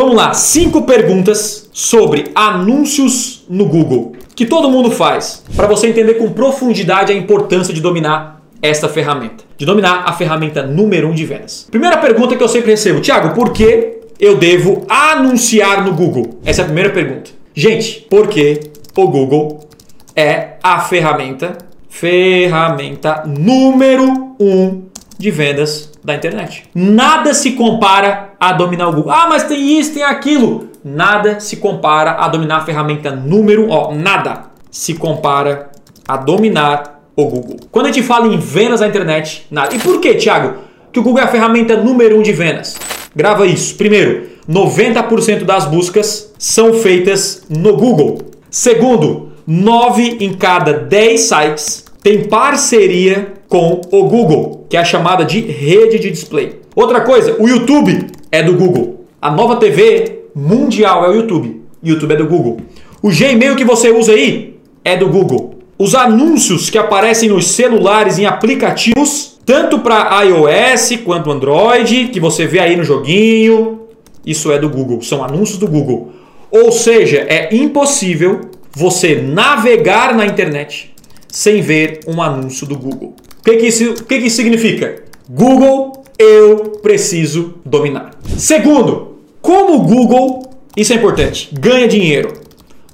Vamos lá, cinco perguntas sobre anúncios no Google que todo mundo faz para você entender com profundidade a importância de dominar esta ferramenta, de dominar a ferramenta número um de vendas. Primeira pergunta que eu sempre recebo, Thiago, por que eu devo anunciar no Google? Essa é a primeira pergunta. Gente, porque o Google é a ferramenta, ferramenta número um de vendas da internet. Nada se compara a dominar o Google. Ah, mas tem isso, tem aquilo. Nada se compara a dominar a ferramenta número, ó, nada se compara a dominar o Google. Quando a gente fala em vendas na internet, nada. E por que, Thiago? Que o Google é a ferramenta número um de vendas. Grava isso. Primeiro, 90% das buscas são feitas no Google. Segundo, 9 em cada 10 sites tem parceria com o Google, que é a chamada de rede de display. Outra coisa, o YouTube é do Google. A nova TV mundial é o YouTube. YouTube é do Google. O Gmail que você usa aí é do Google. Os anúncios que aparecem nos celulares em aplicativos, tanto para iOS quanto Android, que você vê aí no joguinho, isso é do Google, são anúncios do Google. Ou seja, é impossível você navegar na internet sem ver um anúncio do Google. O que, que, isso, que, que isso significa? Google, eu preciso dominar. Segundo, como o Google, isso é importante, ganha dinheiro.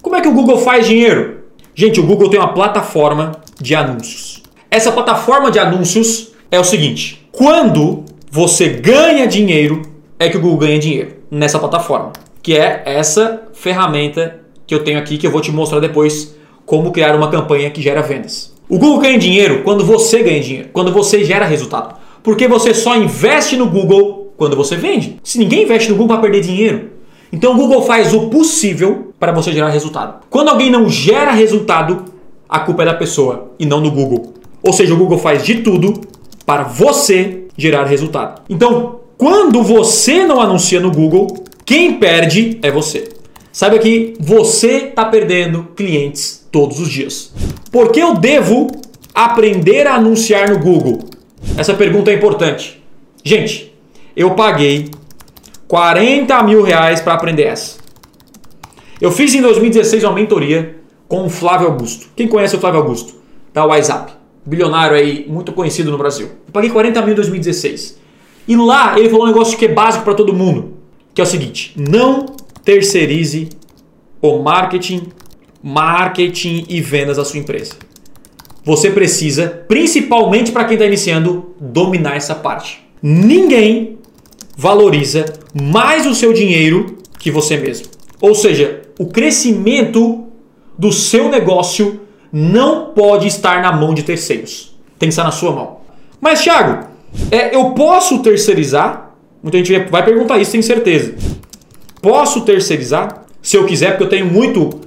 Como é que o Google faz dinheiro? Gente, o Google tem uma plataforma de anúncios. Essa plataforma de anúncios é o seguinte: quando você ganha dinheiro, é que o Google ganha dinheiro nessa plataforma, que é essa ferramenta que eu tenho aqui que eu vou te mostrar depois como criar uma campanha que gera vendas. O Google ganha dinheiro quando você ganha dinheiro, quando você gera resultado. Porque você só investe no Google quando você vende. Se ninguém investe no Google, vai perder dinheiro. Então o Google faz o possível para você gerar resultado. Quando alguém não gera resultado, a culpa é da pessoa e não do Google. Ou seja, o Google faz de tudo para você gerar resultado. Então, quando você não anuncia no Google, quem perde é você. Saiba que você está perdendo clientes todos os dias. Por que eu devo aprender a anunciar no Google? Essa pergunta é importante. Gente, eu paguei 40 mil reais para aprender essa. Eu fiz em 2016 uma mentoria com o Flávio Augusto. Quem conhece o Flávio Augusto? Da WhatsApp. Bilionário aí, muito conhecido no Brasil. Eu paguei 40 mil em 2016. E lá ele falou um negócio que é básico para todo mundo. Que é o seguinte, não terceirize o marketing, marketing e vendas da sua empresa. Você precisa, principalmente para quem está iniciando, dominar essa parte. Ninguém valoriza mais o seu dinheiro que você mesmo. Ou seja, o crescimento do seu negócio não pode estar na mão de terceiros. Tem que estar na sua mão. Mas, Thiago, é, eu posso terceirizar? Muita gente vai perguntar isso, tem certeza. Posso terceirizar? Se eu quiser, porque eu tenho muito.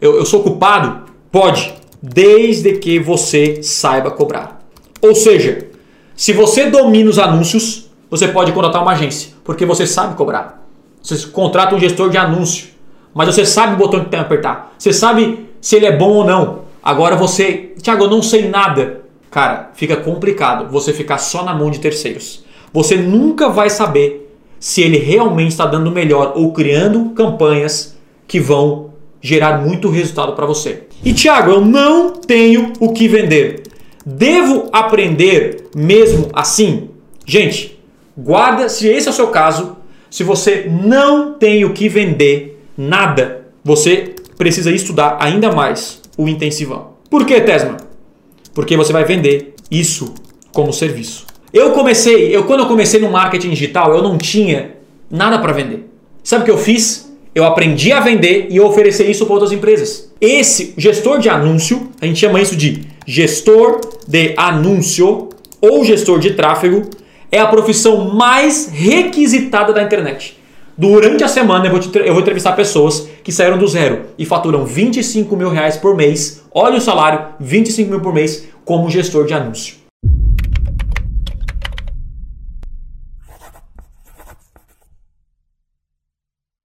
Eu, eu sou culpado? Pode, desde que você saiba cobrar. Ou seja, se você domina os anúncios, você pode contratar uma agência, porque você sabe cobrar. Você contrata um gestor de anúncio, mas você sabe o botão que tem que apertar. Você sabe se ele é bom ou não. Agora você, Thiago, eu não sei nada. Cara, fica complicado você ficar só na mão de terceiros. Você nunca vai saber se ele realmente está dando melhor ou criando campanhas que vão gerar muito resultado para você. E Thiago, eu não tenho o que vender. Devo aprender mesmo assim? Gente, guarda, se esse é o seu caso, se você não tem o que vender nada, você precisa estudar ainda mais o intensivão. Por que, Tesma? Porque você vai vender isso como serviço. Eu comecei, eu quando eu comecei no marketing digital, eu não tinha nada para vender. Sabe o que eu fiz? Eu aprendi a vender e oferecer isso para outras empresas. Esse gestor de anúncio, a gente chama isso de gestor de anúncio ou gestor de tráfego, é a profissão mais requisitada da internet. Durante a semana eu vou, te, eu vou entrevistar pessoas que saíram do zero e faturam 25 mil reais por mês. Olha o salário, 25 mil por mês como gestor de anúncio.